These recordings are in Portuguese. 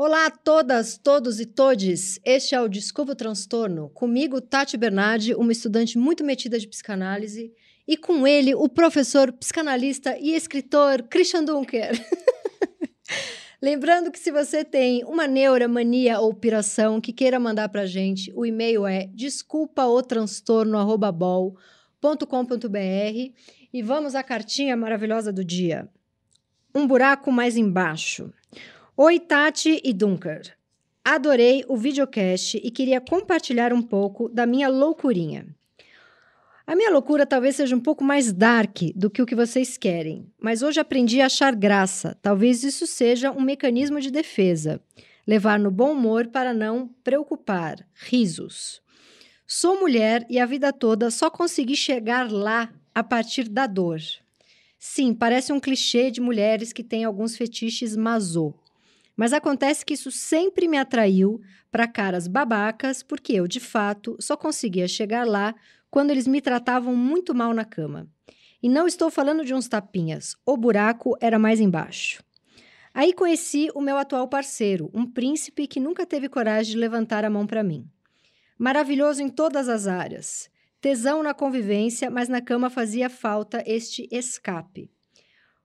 Olá a todas, todos e todes. Este é o Desculpa o Transtorno. Comigo, Tati Bernardi, uma estudante muito metida de psicanálise, e com ele, o professor, psicanalista e escritor Christian Dunker. Lembrando que se você tem uma neura, mania ou piração que queira mandar pra gente, o e-mail é desculpaotranstorno@bol.com.br e vamos à cartinha maravilhosa do dia. Um buraco mais embaixo. Oi, Tati e Dunker. Adorei o videocast e queria compartilhar um pouco da minha loucurinha. A minha loucura talvez seja um pouco mais dark do que o que vocês querem, mas hoje aprendi a achar graça. Talvez isso seja um mecanismo de defesa. Levar no bom humor para não preocupar. Risos. Sou mulher e a vida toda só consegui chegar lá a partir da dor. Sim, parece um clichê de mulheres que têm alguns fetiches mazô. Mas acontece que isso sempre me atraiu para caras babacas, porque eu, de fato, só conseguia chegar lá quando eles me tratavam muito mal na cama. E não estou falando de uns tapinhas, o buraco era mais embaixo. Aí conheci o meu atual parceiro, um príncipe que nunca teve coragem de levantar a mão para mim. Maravilhoso em todas as áreas. Tesão na convivência, mas na cama fazia falta este escape.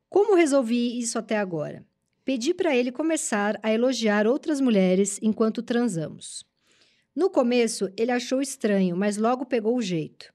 Como resolvi isso até agora? Pedi para ele começar a elogiar outras mulheres enquanto transamos. No começo, ele achou estranho, mas logo pegou o jeito.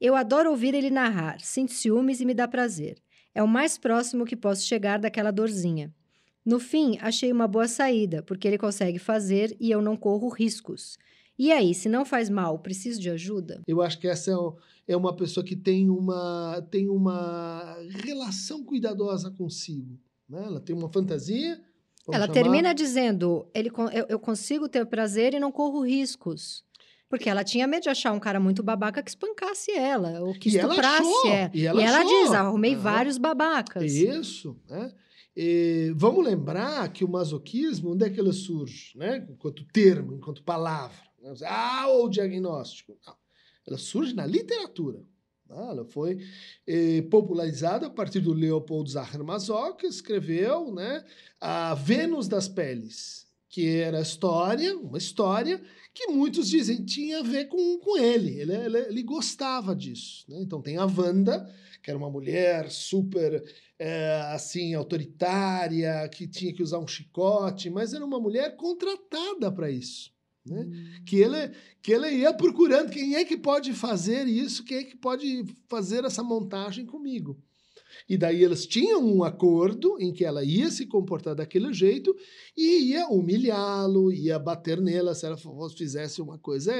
Eu adoro ouvir ele narrar, sinto ciúmes e me dá prazer. É o mais próximo que posso chegar daquela dorzinha. No fim, achei uma boa saída, porque ele consegue fazer e eu não corro riscos. E aí, se não faz mal, preciso de ajuda? Eu acho que essa é, é uma pessoa que tem uma, tem uma relação cuidadosa consigo. Né? Ela tem uma fantasia. Ela chamar... termina dizendo: ele, eu, eu consigo ter prazer e não corro riscos. Porque ela tinha medo de achar um cara muito babaca que espancasse ela, ou que e estuprasse ela. ela. E ela, e ela diz: arrumei uhum. vários babacas. Isso, né? E vamos lembrar que o masoquismo, onde é que ele surge? Né? Enquanto termo, enquanto palavra. Ah, o diagnóstico. Não. Ela surge na literatura. Né? Ela foi eh, popularizada a partir do Leopold Zahar Mazok, que escreveu né, a Vênus das Peles, que era história, uma história que muitos dizem tinha a ver com, com ele. Ele, ele, ele gostava disso. Né? Então tem a Wanda, que era uma mulher super é, assim autoritária, que tinha que usar um chicote, mas era uma mulher contratada para isso. Né? Hum. Que, ele, que ele ia procurando quem é que pode fazer isso, quem é que pode fazer essa montagem comigo. E daí eles tinham um acordo em que ela ia se comportar daquele jeito e ia humilhá-lo, ia bater nela se ela fizesse uma coisa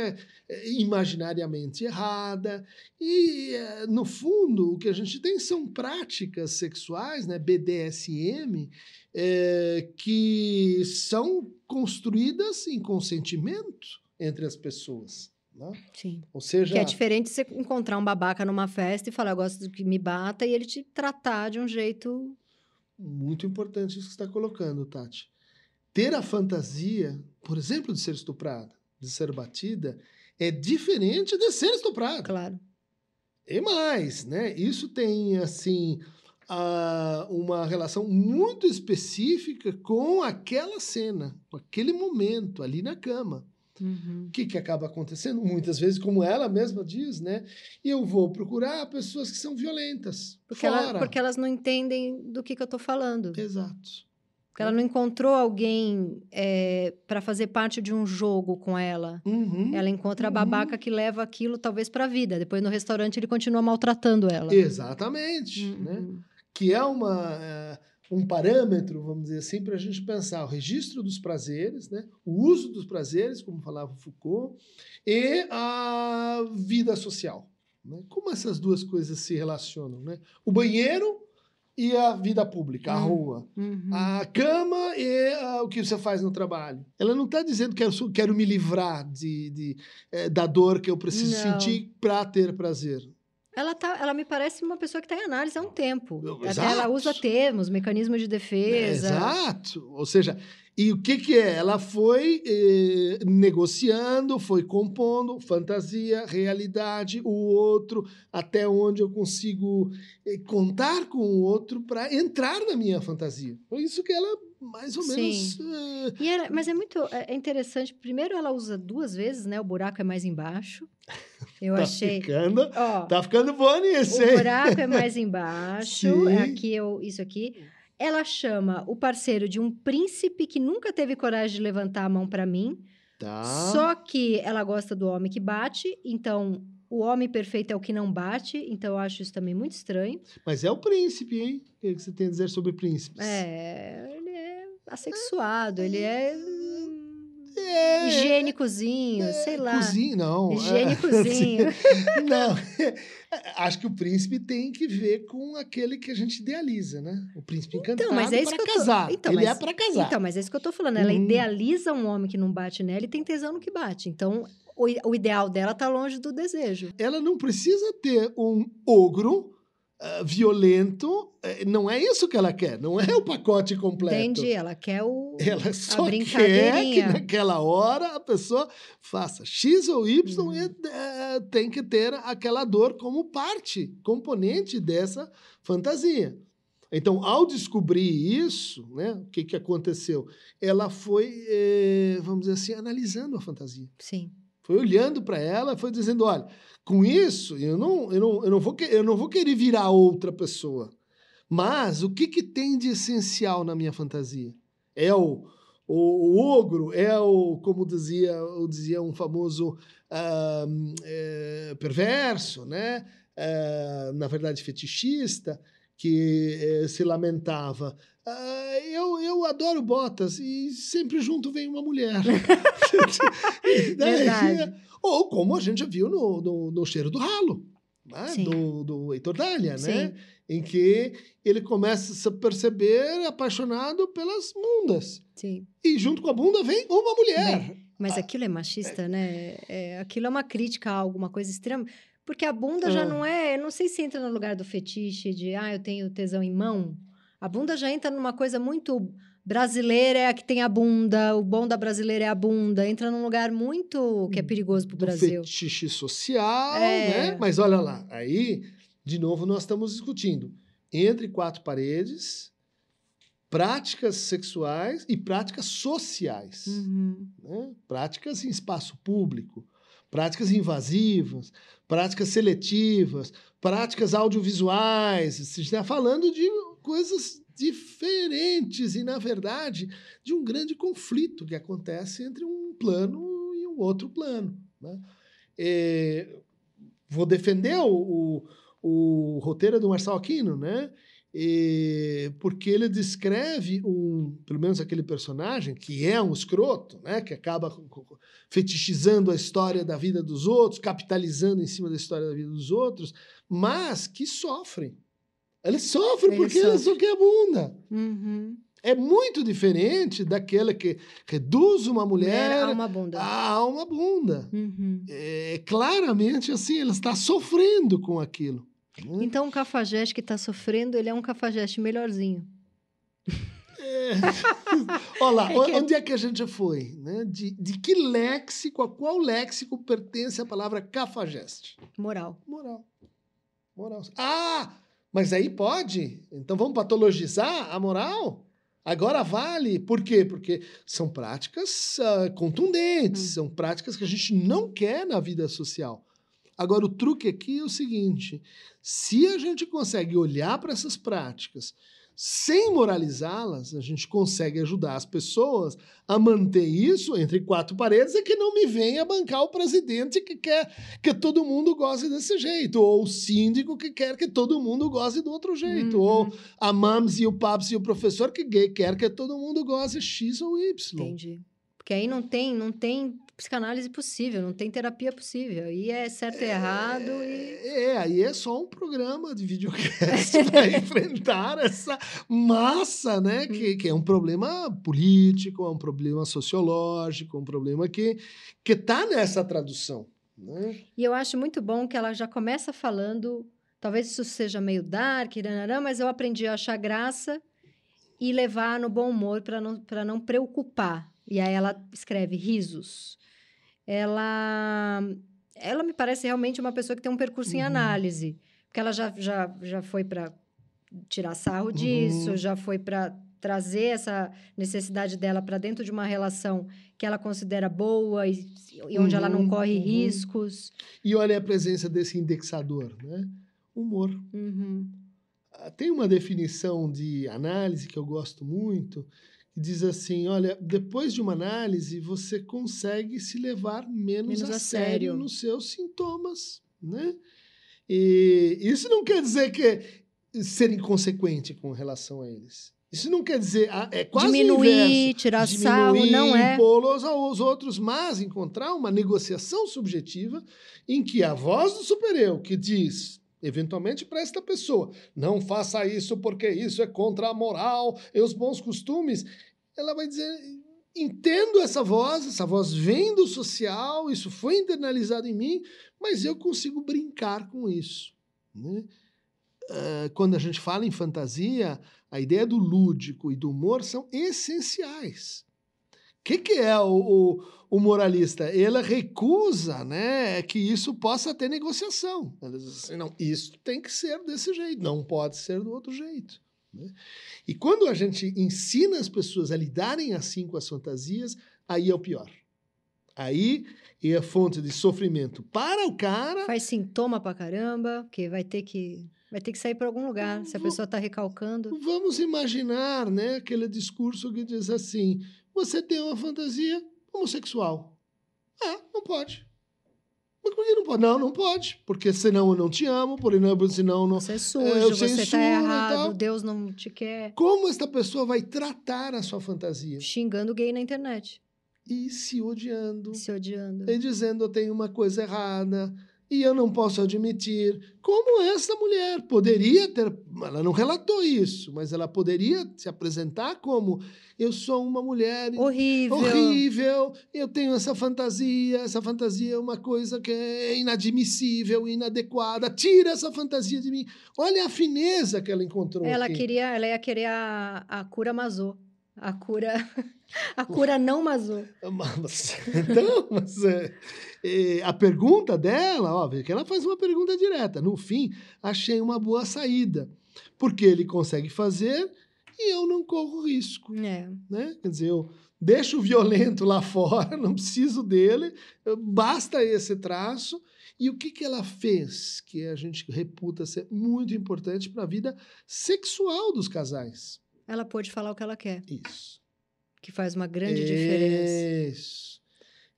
é, imaginariamente errada. E, é, no fundo, o que a gente tem são práticas sexuais, né, BDSM, é, que são construídas em consentimento entre as pessoas. Né? Sim. Ou seja, que é diferente você encontrar um babaca numa festa e falar, eu gosto que me bata, e ele te tratar de um jeito. Muito importante isso que você está colocando, Tati. Ter a fantasia, por exemplo, de ser estuprada, de ser batida, é diferente de ser estuprada. Claro. E mais, né? Isso tem, assim, uma relação muito específica com aquela cena, com aquele momento ali na cama. Uhum. O que, que acaba acontecendo? Muitas vezes, como ela mesma diz, né? Eu vou procurar pessoas que são violentas. Porque, ela, porque elas não entendem do que, que eu estou falando. Exato. Porque ela não encontrou alguém é, para fazer parte de um jogo com ela. Uhum, ela encontra uhum. a babaca que leva aquilo, talvez, para a vida. Depois, no restaurante, ele continua maltratando ela. Exatamente. Né? Uhum. Que é uma. É um parâmetro, vamos dizer assim, para a gente pensar o registro dos prazeres, né? o uso dos prazeres, como falava Foucault, e a vida social. Né? Como essas duas coisas se relacionam? Né? O banheiro e a vida pública, a Hum. rua. Uhum. A cama e o que você faz no trabalho. Ela não está dizendo que eu quero me livrar de, de, eh, da dor que eu preciso Não. sentir para ter prazer. Ela, tá, ela me parece uma pessoa que está em análise há um tempo. Exato. ela usa termos, mecanismos de defesa. Exato. Ou seja, e o que, que é? Ela foi eh, negociando, foi compondo fantasia, realidade, o outro, até onde eu consigo eh, contar com o outro para entrar na minha fantasia. Foi isso que ela mais ou menos. Sim. eh, E era- mas é muito é é interessante. Primeiro, ela usa duas vezes, né? O buraco é mais embaixo. Eu tá achei. ficando. Ó, Tá ficando bom nisso, o hein? buraco é mais embaixo. É aqui, eu, isso aqui. Ela chama o parceiro de um príncipe que nunca teve coragem de levantar a mão para mim. Tá. Só que ela gosta do homem que bate, então o homem perfeito é o que não bate, então eu acho isso também muito estranho. Mas é o príncipe, hein? O que você tem a dizer sobre príncipes? É assexuado, ele é hum, É, higiênicozinho, sei lá. Cozinho, não. Higiênicozinho. não. Acho que o príncipe tem que ver com aquele que a gente idealiza, né? O príncipe encantado mas é isso para que eu tô- casar. Então, Ele mas- é para casar. Então, mas é isso que eu tô falando. Ela Uhum. idealiza um homem que não bate nela e tem tesão no que bate. Então, o, o ideal dela tá longe do desejo. Ela não precisa ter um ogro ah, violento. eh, Não é isso que ela quer. Não é o pacote completo. Entendi? Ela quer o. Ela só quer que naquela hora a pessoa faça X ou Y Uhum. e eh, tem que ter aquela dor como parte, componente dessa fantasia. Então, ao descobrir isso, né, o que, que aconteceu? Ela foi, eh, vamos dizer assim, analisando a fantasia. Sim. Foi olhando para ela, foi dizendo, olha, com isso eu não, eu não, eu não, vou, eu não vou querer virar outra pessoa. Mas o que, que tem de essencial na minha fantasia? É o, o, o ogro, é o, como dizia, eu dizia um famoso eh, perverso, né? Ah, na verdade fetichista, que eh, se lamentava. "Ah, eu, eu adoro botas e sempre junto vem uma mulher. Daí- ou como a gente já viu no, no, no Cheiro do Ralo, né? Do, do Heitor Dália, né? Em que ele começa a se perceber apaixonado pelas bundas. Sim. E junto com a bunda vem uma mulher. Bem, Mas aquilo é machista, né? É, aquilo é uma crítica a alguma coisa extrema. Porque a bunda Ah. já não é. Eu não sei se entra no lugar do fetiche de, ah, eu tenho tesão em mão. A bunda já entra numa coisa muito. Brasileira é a que tem a bunda, o bom da brasileira é a bunda. Entra num lugar muito que é perigoso pro do Brasil. fetiche social, É. né? Mas olha lá, aí, de novo, nós estamos discutindo entre quatro paredes, práticas sexuais e práticas sociais. Uhum. né? práticas em espaço público, práticas invasivas, práticas seletivas, práticas audiovisuais. Você está falando de coisas diferentes e, na verdade, de um grande conflito que acontece entre um plano e um outro plano. né? É, vou defender o, o, o roteiro do Marçal Aquino, né? E- porque ele descreve um, pelo menos aquele personagem que é um escroto, né, que acaba fetichizando a história da vida dos outros, capitalizando em cima da história da vida dos outros, mas que sofrem. Ele sofre Ele porque ele sofre. só quer a bunda. Uhum. É muito diferente daquela que reduz uma mulher Mulher a uma bunda. a uma bunda. Uhum. É, claramente assim, ela está sofrendo com aquilo. né? Então, o cafajeste que tá sofrendo, ele é um cafajeste melhorzinho. É. Olha lá, É que- onde é que a gente já foi? Né? De, de que léxico, a qual léxico pertence a palavra cafajeste? Moral. Moral. Moral. Ah, mas aí pode? Então vamos patologizar a moral? Agora vale. Por quê? Porque são práticas ah, contundentes, Hum. são práticas que a gente não quer na vida social. Agora, o truque aqui é o seguinte: se a gente consegue olhar para essas práticas sem moralizá-las, a gente consegue ajudar as pessoas a manter isso entre quatro paredes e que não me venha bancar o presidente que quer que todo mundo goze desse jeito, ou o síndico que quer que todo mundo goze do outro jeito, Uhum. ou a mams e o paps e o professor que quer que todo mundo goze X ou Y. Entendi. Porque aí não tem, não tem psicanálise possível, não tem terapia possível. E é certo e errado. E... É, aí é só um programa de videocast para enfrentar essa massa, né? Que, Hum. que é um problema político, é um problema sociológico, um problema que que está nessa tradução. Né? E eu acho muito bom que ela já começa falando. Talvez isso seja meio dark, mas eu aprendi a achar graça e levar no bom humor para não, pra não preocupar. E aí ela escreve risos. Ela, ela me parece realmente uma pessoa que tem um percurso em Uhum. análise. Porque ela já, já, já foi para tirar sarro disso, Uhum. já foi para trazer essa necessidade dela para dentro de uma relação que ela considera boa e, e onde ela não Uhum, corre uhum. riscos. E olha a presença desse indexador, né? Humor. Uhum. Ah, Tem uma definição de análise que eu gosto muito, que diz assim: olha, depois de uma análise, você consegue se levar menos, Menos a, a sério. sério. nos seus sintomas, né? E isso não quer dizer que ser inconsequente com relação a eles. Isso não quer dizer, ah, é quase Diminuir, inverso. tirar sarro, Diminuir, não é. impô-los aos outros, mas encontrar uma negociação subjetiva em que a voz do super-eu, que diz, eventualmente para esta pessoa, não faça isso porque isso é contra a moral e os bons costumes, ela vai dizer, entendo essa voz, essa voz vem do social, isso foi internalizado em mim, mas eu consigo brincar com isso. Né? Ah, quando a gente fala em fantasia, a ideia do lúdico e do humor são essenciais. O que, que é o, o, o moralista? Ele recusa né, que isso possa ter negociação. Ele diz assim, não, isso tem que ser desse jeito, não pode ser do outro jeito. Né? E quando a gente ensina as pessoas a lidarem assim com as fantasias, aí é o pior. Aí é a fonte de sofrimento para o cara Faz sintoma pra caramba, porque vai ter que, vai ter que sair para algum lugar, se a pessoa tá recalcando. Vamos imaginar, né, aquele discurso que diz assim: você tem uma fantasia homossexual. Ah, não pode. Mas por que não pode? Não, não pode. Porque senão eu não te amo, porque não, senão não. Você é eu sujo, você censuro tá e errado. Deus não te quer. Como esta pessoa vai tratar a sua fantasia? Xingando gay na internet, E se odiando, se odiando. e dizendo eu tenho uma coisa errada e eu não posso admitir. Como essa mulher poderia ter. Ela não relatou isso, mas ela poderia se apresentar como eu sou uma mulher Horrível. horrível, eu tenho essa fantasia, essa fantasia é uma coisa que é inadmissível, inadequada, tira essa fantasia de mim. Olha a fineza que ela encontrou Ela aqui. queria, ela ia querer a, a cura mazô. A cura, a cura não mazô. Mas, então, mas, é, é, a pergunta dela, ó, vê que ela faz uma pergunta direta. No fim, achei uma boa saída, porque ele consegue fazer e eu não corro risco. É. né? Quer dizer, eu deixo o violento lá fora, não preciso dele, basta esse traço. E o que, que ela fez que a gente reputa ser muito importante para a vida sexual dos casais? Ela pôde falar o que ela quer, Isso. Que faz uma grande diferença. Isso.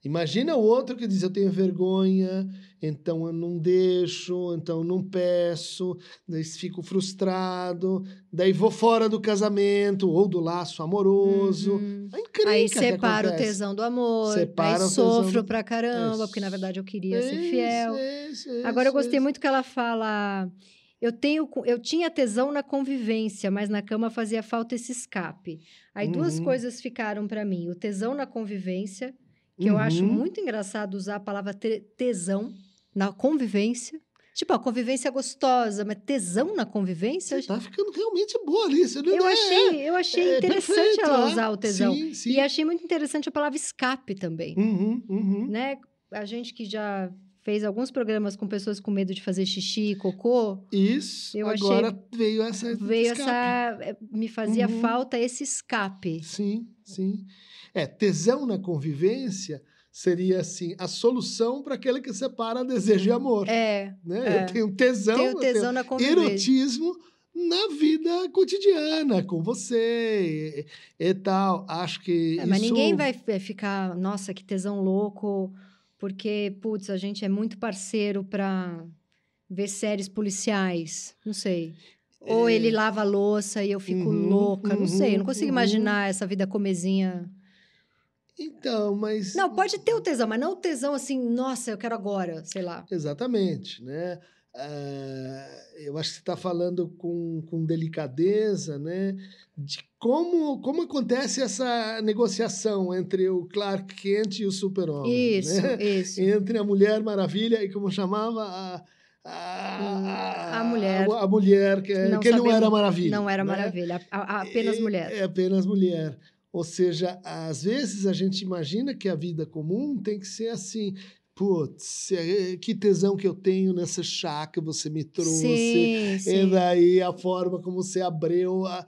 Imagina o outro que diz: Eu tenho vergonha, então eu não deixo, então eu não peço, daí fico frustrado, daí vou fora do casamento ou do laço amoroso. Uhum. É incrível. Aí separa o tesão do amor, Separa aí sofro do- pra caramba, Isso. porque na verdade eu queria ser Isso, fiel. isso, isso, Agora eu gostei muito que ela fala. Eu, tenho, eu tinha tesão na convivência, mas na cama fazia falta esse escape. Aí duas Uhum. coisas ficaram pra mim: o tesão na convivência, que eu acho Uhum. muito engraçado usar a palavra te- tesão na convivência. Tipo, a convivência é gostosa, mas tesão na convivência? Você tá ficando realmente boa ali. Você não Eu é- achei, eu achei é interessante perfeito, ela é. usar o tesão. Sim, sim. E achei muito interessante a palavra escape também. Uhum, uhum. Né? A gente que já fez alguns programas com pessoas com medo de fazer xixi e cocô, Isso. Eu achei- Agora veio essa. veio escape. essa. eh, Me fazia Uhum. falta esse escape. Sim, sim. É, tesão na convivência seria assim a solução para aquele que separa desejo e amor. É, né? é. Eu tenho tesão, tenho tesão na convivência. erotismo na vida cotidiana com você e, e tal. Acho que É, mas isso... ninguém vai ficar, nossa, que tesão louco, porque, putz, a gente é muito parceiro pra ver séries policiais. Não sei. Ou É. ele lava a louça e eu fico Uhum, louca, não sei. Eu não uhum, consigo uhum. imaginar essa vida comezinha. Então, mas. Não, pode ter o tesão, mas não o tesão assim, nossa, eu quero agora, sei lá. Exatamente, né? Ah, eu acho que você está falando com, com delicadeza, né? De como, como acontece essa negociação entre o Clark Kent e o Super-Homem. Isso, né? isso. Entre a Mulher Maravilha e como chamava a. A, A mulher. A, a mulher, que, Não que não era maravilha. Não era né? maravilha, a- apenas É- mulher. É apenas mulher. Ou seja, às vezes a gente imagina que a vida comum tem que ser assim. Putz, é- que tesão que eu tenho nessa chá que você me trouxe. Sim, E sim. daí a forma como você abriu. a-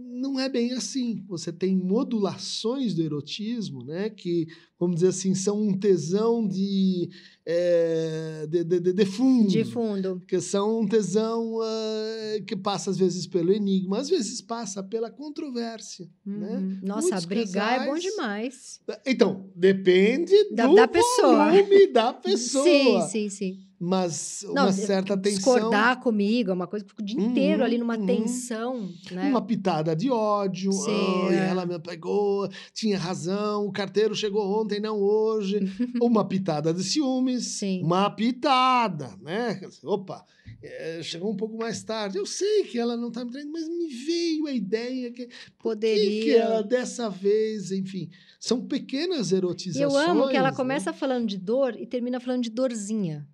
Não é bem assim. Você tem modulações do erotismo, né? Que, vamos dizer assim, são um tesão de, é, de, de, de- fundo. De fundo. Que são um tesão ah, que passa às vezes pelo enigma, às vezes passa pela controvérsia. Né? Uhum. Nossa, Muitos brigar é bom casais- demais. Então, depende Da- do da pessoa. volume da pessoa. Sim, sim, sim. Mas Não, uma certa tensão. Discordar comigo é uma coisa que fica o dia Uhum, inteiro ali numa uhum. tensão, né? Uma pitada de ódio. Sim, "Ai, é. Ela me pegou, tinha razão, o carteiro chegou ontem, não hoje. uma pitada de ciúmes. Sim. Uma pitada, né? Opa, eh, chegou um pouco mais tarde. Eu sei que ela não está me traindo, mas me veio a ideia que. Poderia. que ela dessa vez, enfim. São pequenas erotizações. eu amo que ela né? começa falando de dor e termina falando de dorzinha.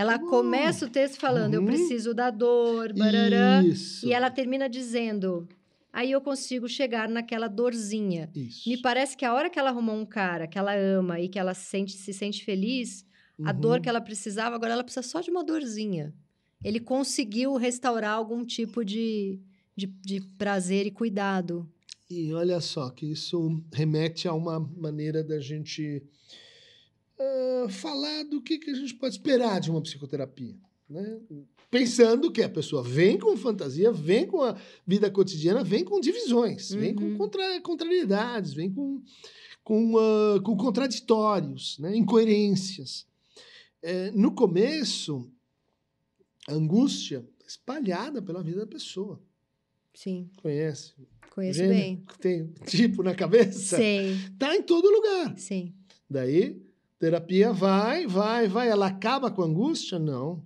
Ela bom. começa o texto falando, eu Uhum. preciso da dor, barará. Isso. E ela termina dizendo, aí eu consigo chegar naquela dorzinha. Isso. Me parece que a hora que ela arrumou um cara que ela ama e que ela sente, se sente feliz, a Uhum. dor que ela precisava, agora ela precisa só de uma dorzinha. Ele conseguiu restaurar algum tipo de, de, de prazer e cuidado. E olha só, que isso remete a uma maneira da gente ah, falar do que, que a gente pode esperar de uma psicoterapia. Né? Pensando que a pessoa vem com fantasia, vem com a vida cotidiana, vem com divisões, vem com Uhum. contra, contrariedades, vem com, com, ah, com contraditórios, né? incoerências. Eh, no começo, a angústia espalhada pela vida da pessoa. Sim, Conhece? conheço Gênio bem. tem tipo na cabeça? Sei, Tá em todo lugar. sim. Daí, terapia vai, vai, vai. Ela acaba com a angústia? Não.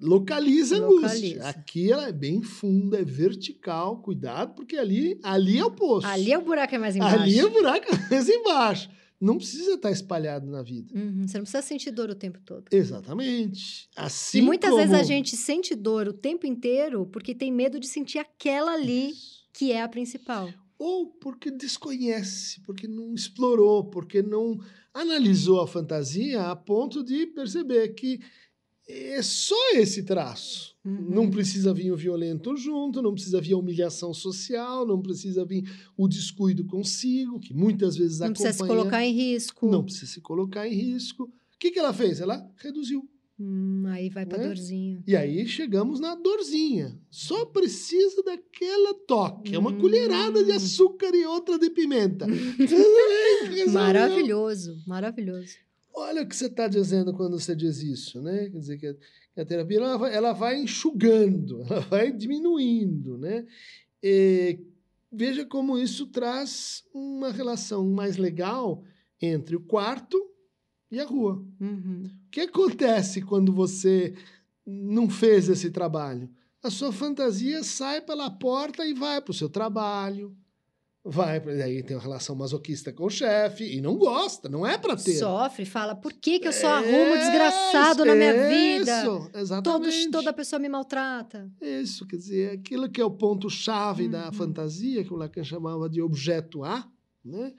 Localiza a angústia. Aqui ela é bem funda, é vertical. Cuidado, porque ali, ali é o poço. Ali é o buraco é mais embaixo. Ali é o buraco mais embaixo. Não precisa estar espalhado na vida. Uhum, Você não precisa sentir dor o tempo todo. Exatamente. Assim e muitas como... vezes a gente sente dor o tempo inteiro porque tem medo de sentir aquela ali que é a principal. Ou porque desconhece, porque não explorou, porque não analisou a fantasia a ponto de perceber que é só esse traço. Uhum. Não precisa vir o violento junto, não precisa vir a humilhação social, não precisa vir o descuido consigo, que muitas vezes Não acompanha. precisa se colocar em risco. Não precisa se colocar em risco. O que, que ela fez? Ela reduziu. Hum, aí vai pra Né? dorzinha. E aí chegamos na dorzinha. Só precisa daquela toque. É uma Hum. colherada de açúcar e outra de pimenta. Maravilhoso, maravilhoso. Olha o que você está dizendo quando você diz isso, né? Quer dizer que a, que a terapia ela vai, ela vai enxugando, ela vai diminuindo, né? E veja como isso traz uma relação mais legal entre o quarto e a rua. Uhum. O que acontece quando você não fez esse trabalho? A sua fantasia sai pela porta e vai para o seu trabalho. Vai, aí tem uma relação masoquista com o chefe e não gosta, não é para ter. Sofre, fala, por que, que eu só arrumo desgraçado na minha vida? Isso, Todos, exatamente. toda pessoa me maltrata. Isso, quer dizer, aquilo que é o ponto-chave da Uhum. fantasia, que o Lacan chamava de objeto A, né?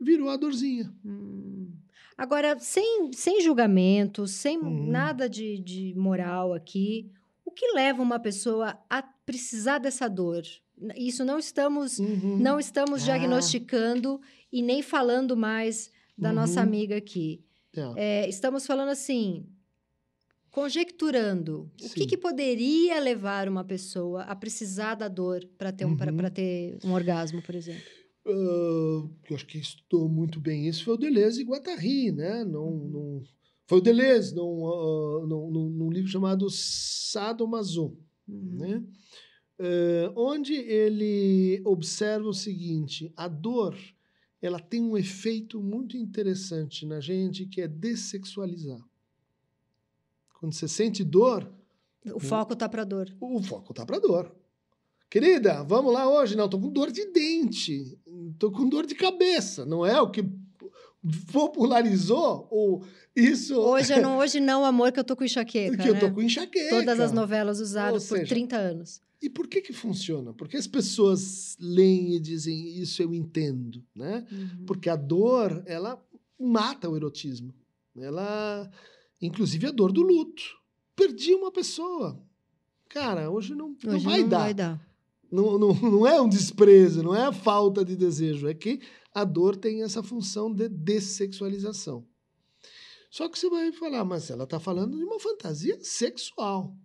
virou a dorzinha. Hum. Agora, sem, sem julgamento, sem Uhum. nada de, de moral aqui, o que leva uma pessoa a precisar dessa dor? Isso não estamos, Uhum. não estamos Ah. diagnosticando e nem falando mais da Uhum. nossa amiga aqui. Tá. É, estamos falando assim, conjecturando. O que, Sim. que poderia levar uma pessoa a precisar da dor para ter, um, pra- Uhum. pra ter um orgasmo, por exemplo? Ah, eu acho que estudou muito bem isso foi o Deleuze e Guattari, né? Não, não, foi o Deleuze, num, ah, num, num- livro chamado Sadomaso, Uhum. né? Eh, onde ele observa o seguinte: a dor ela tem um efeito muito interessante na gente que é dessexualizar. Quando você sente dor, O foco tá pra dor. o foco tá pra dor. Querida, vamos lá hoje? Não, tô com dor de dente, tô com dor de cabeça. Não é o que popularizou o isso Hoje, não, hoje não, amor, que eu tô com enxaqueca, que eu tô né? com enxaqueca. Todas as novelas usadas Ou por seja, 30 anos. E por que que funciona? Porque as pessoas leem e dizem isso eu entendo, né? Uhum. Porque a dor, ela mata o erotismo. Ela, inclusive a dor do luto. Perdi uma pessoa. Cara, hoje não, não Hoje vai não dar. vai dar. Não, não, não é um desprezo, não é a falta de desejo, é que a dor tem essa função de dessexualização. Só que você vai falar, mas ela está falando de uma fantasia sexual.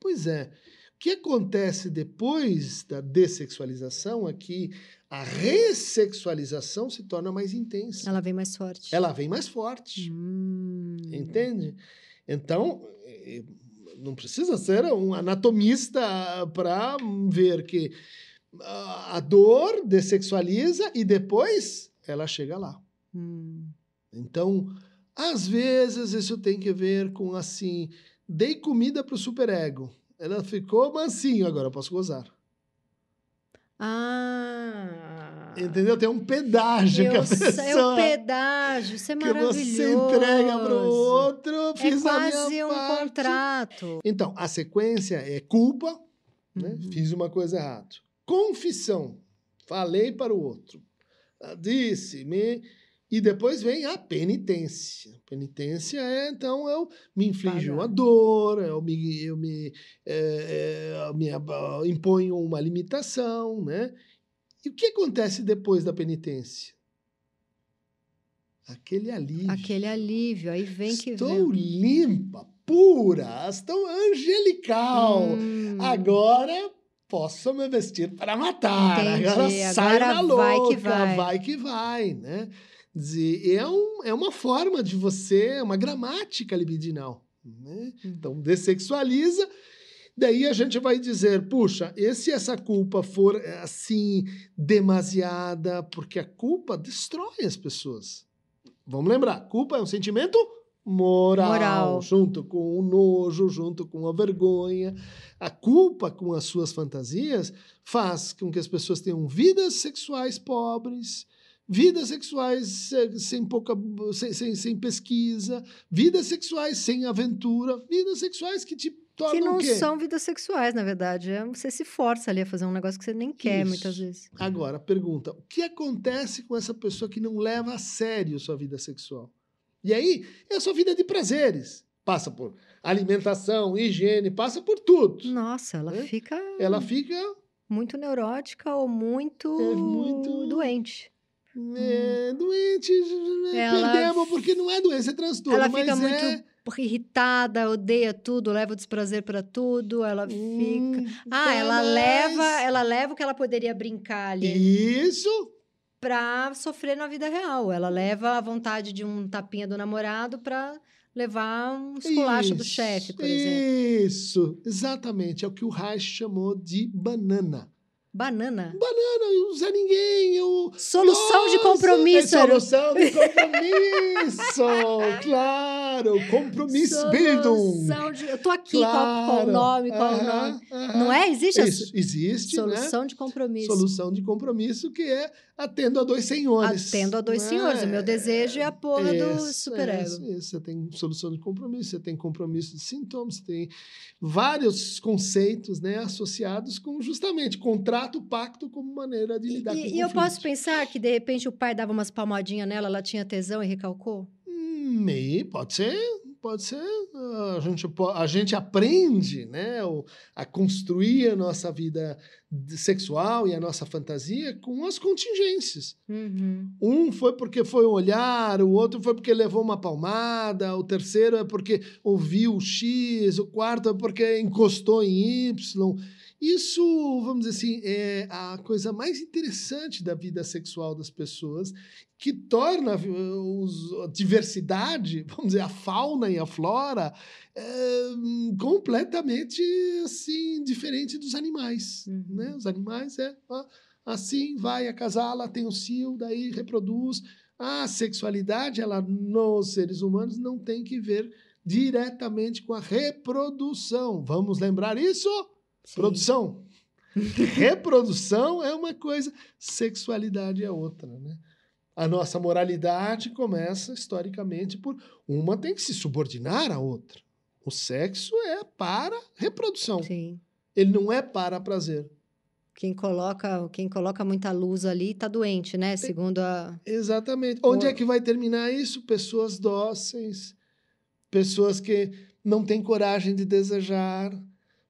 Pois é. O que acontece depois da dessexualização é que a ressexualização se torna mais intensa. Ela vem mais forte. Ela vem mais forte. Hum. Entende? Então, eh, não precisa ser um anatomista para ver que a dor dessexualiza e depois ela chega lá. Hum. Então, às vezes isso tem que ver com assim, dei comida pro superego. Ela ficou mansinho, agora eu posso gozar. Ah. Entendeu? Tem um pedágio que a pessoa o pedágio, isso é que maravilhoso. você entrega pro outro, É fiz a quase minha um parte. contrato. Então, a sequência é culpa, né? Uhum. Fiz uma coisa errada. Confissão. Falei para o outro. Ah, Disse, me. E depois vem a penitência. Penitência é, então, eu me inflijo Pagar. uma dor, eu me, eu me, eh, eu me imponho uma limitação, né? E o que acontece depois da penitência? Aquele alívio. Aquele alívio, aí vem que Estou limpa, pura, estou angelical. Hum. Agora posso me vestir para matar. Entendi, Agora sai agora na louca, vai que vai. vai que vai, né? Dizer, é, um, é uma forma de você, é uma gramática libidinal. Né? Hum. Então, dessexualiza. Daí a gente vai dizer, puxa, e se essa culpa for eh, assim demasiada, porque a culpa destrói as pessoas. Vamos lembrar, culpa é um sentimento moral, Moral. junto com o nojo, junto com a vergonha. A culpa com as suas fantasias faz com que as pessoas tenham vidas sexuais pobres, vidas sexuais eh, sem pouca sem, sem, sem pesquisa, vidas sexuais sem aventura, vidas sexuais que te Que não são vidas sexuais, na verdade. É, Você se força ali a fazer um negócio que você nem quer, Isso. muitas vezes. Agora, pergunta: o que acontece com essa pessoa que não leva a sério sua vida sexual? E aí, é a sua vida de prazeres. Passa por alimentação, higiene, passa por tudo. Nossa, ela É? fica Ela fica muito neurótica ou muito, É muito- doente. é, doente, Ela- perdemos, porque não é doença, é transtorno. ela mas fica é... muito irritada, odeia tudo, leva o desprazer para tudo, ela fica. Hum, Ah, tá ela mais- leva, ela leva o que ela poderia brincar ali Isso, pra sofrer na vida real. Ela leva a vontade de um tapinha do namorado pra levar um esculacho do chefe, por exemplo. Isso, exatamente. É o que o Reich chamou de banana. Banana. Banana, eu não Zé Ninguém, eu... Solução de Nossa, compromisso. É solução de compromisso, claro. Compromisso. Solução de... Eu tô aqui, qual, qual o nome, qual o Aham, nome. aham. Não é? Existe a Isso, existe, né? solução de compromisso. Solução de compromisso que é atendo a dois senhores. Atendo a dois né? senhores. O meu desejo é a porra do Isso, superego. Isso, isso. Você tem solução de compromisso, você tem compromisso de sintomas, você tem vários conceitos né, associados com justamente contrato, pacto como maneira de lidar com E, e eu conflito. posso pensar que, de repente, o pai dava umas palmadinhas nela, ela tinha tesão e recalcou? Hum, e pode ser, pode ser. A gente, a gente aprende né, o- a construir a nossa vida sexual e a nossa fantasia com as contingências. Uhum. Um foi porque foi um olhar, o outro foi porque levou uma palmada, o terceiro é porque ouviu X, o quarto é porque encostou em Y. Isso, vamos dizer assim, é a coisa mais interessante da vida sexual das pessoas, que torna os- a diversidade, vamos dizer, a fauna e a flora, é, completamente assim, diferente dos animais. Uhum. Né? Os animais é Assim vai acasala, tem o cio, daí reproduz. A sexualidade, ela nos seres humanos não tem que ver diretamente com a reprodução. Vamos lembrar isso? Sim. Produção. Reprodução é uma coisa, sexualidade é outra, né? A nossa moralidade começa historicamente por uma tem que se subordinar à outra. O sexo é para reprodução. Sim. Ele não é para prazer. Quem coloca, quem coloca muita luz ali tá doente, né? Segundo a. Exatamente. Onde O- é que vai terminar isso? Pessoas dóceis, pessoas que não têm coragem de desejar,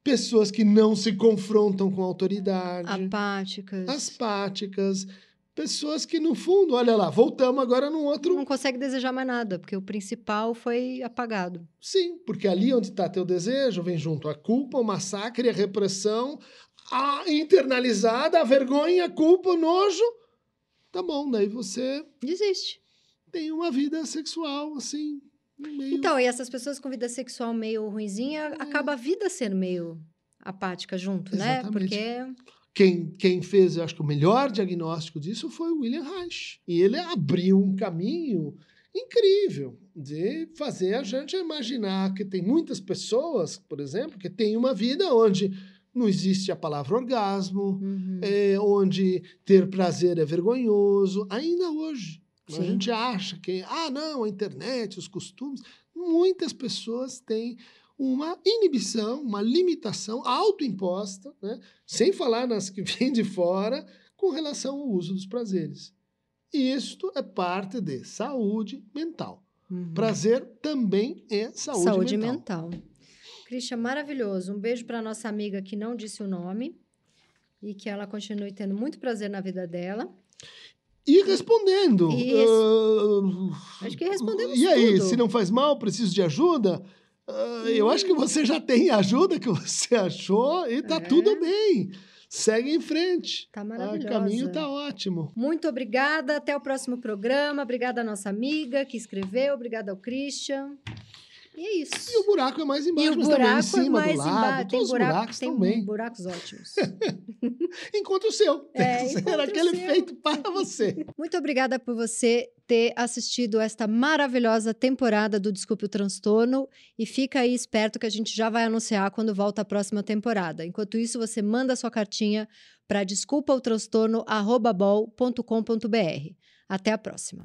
pessoas que não se confrontam com autoridade, apáticas. aspáticas, pessoas que, no fundo, olha lá, voltamos agora num outro. Não consegue desejar mais nada, porque o principal foi apagado. Sim, porque ali onde está teu desejo, vem junto a culpa, o massacre, a repressão, a internalizada, a vergonha, a culpa, o nojo. Tá bom, daí você Desiste. tem uma vida sexual, assim, meio... Então, e essas pessoas com vida sexual meio ruinzinha, acaba a vida sendo meio apática junto, né? Exatamente. Porque Quem, quem fez, eu acho que o melhor diagnóstico disso foi o William Reich. E ele abriu um caminho incrível de fazer a gente imaginar que tem muitas pessoas, por exemplo, que têm uma vida onde não existe a palavra orgasmo, Uhum. é, onde ter prazer é vergonhoso, ainda hoje. A Sim. gente acha que, ah, não, a internet, os costumes. Muitas pessoas têm uma inibição, uma limitação autoimposta, né? sem falar nas que vêm de fora, com relação ao uso dos prazeres. E isto é parte de saúde mental. Uhum. Prazer também é saúde, Saúde mental. mental. Christian, maravilhoso. Um beijo para nossa amiga que não disse o nome e que ela continue tendo muito prazer na vida dela. E respondendo. Res- ah, Acho que respondemos E aí, tudo. se não faz mal, preciso de ajuda? Ah, eu acho que você já tem a ajuda que você achou e tá É. tudo bem. Segue em frente. Tá O maravilhosa. caminho tá ótimo. Muito obrigada. Até o próximo programa. Obrigada à nossa amiga que escreveu. Obrigada ao Christian. E é isso. E o buraco é mais E embaixo, o mas também em buraco cima, é mais do lado. embaixo. Tem, buraco, buracos tem também. buracos ótimos. Encontre o seu. É, o aquele seu. feito para você. Muito obrigada por você ter assistido esta maravilhosa temporada do Desculpe o Transtorno e fica aí esperto que a gente já vai anunciar quando volta a próxima temporada. Enquanto isso, você manda sua cartinha para desculpaotranstorno@bol.com.br. Até a próxima.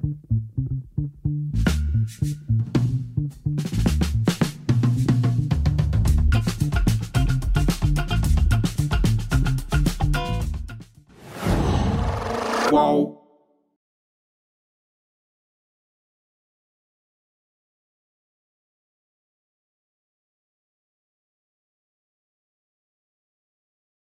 Qual?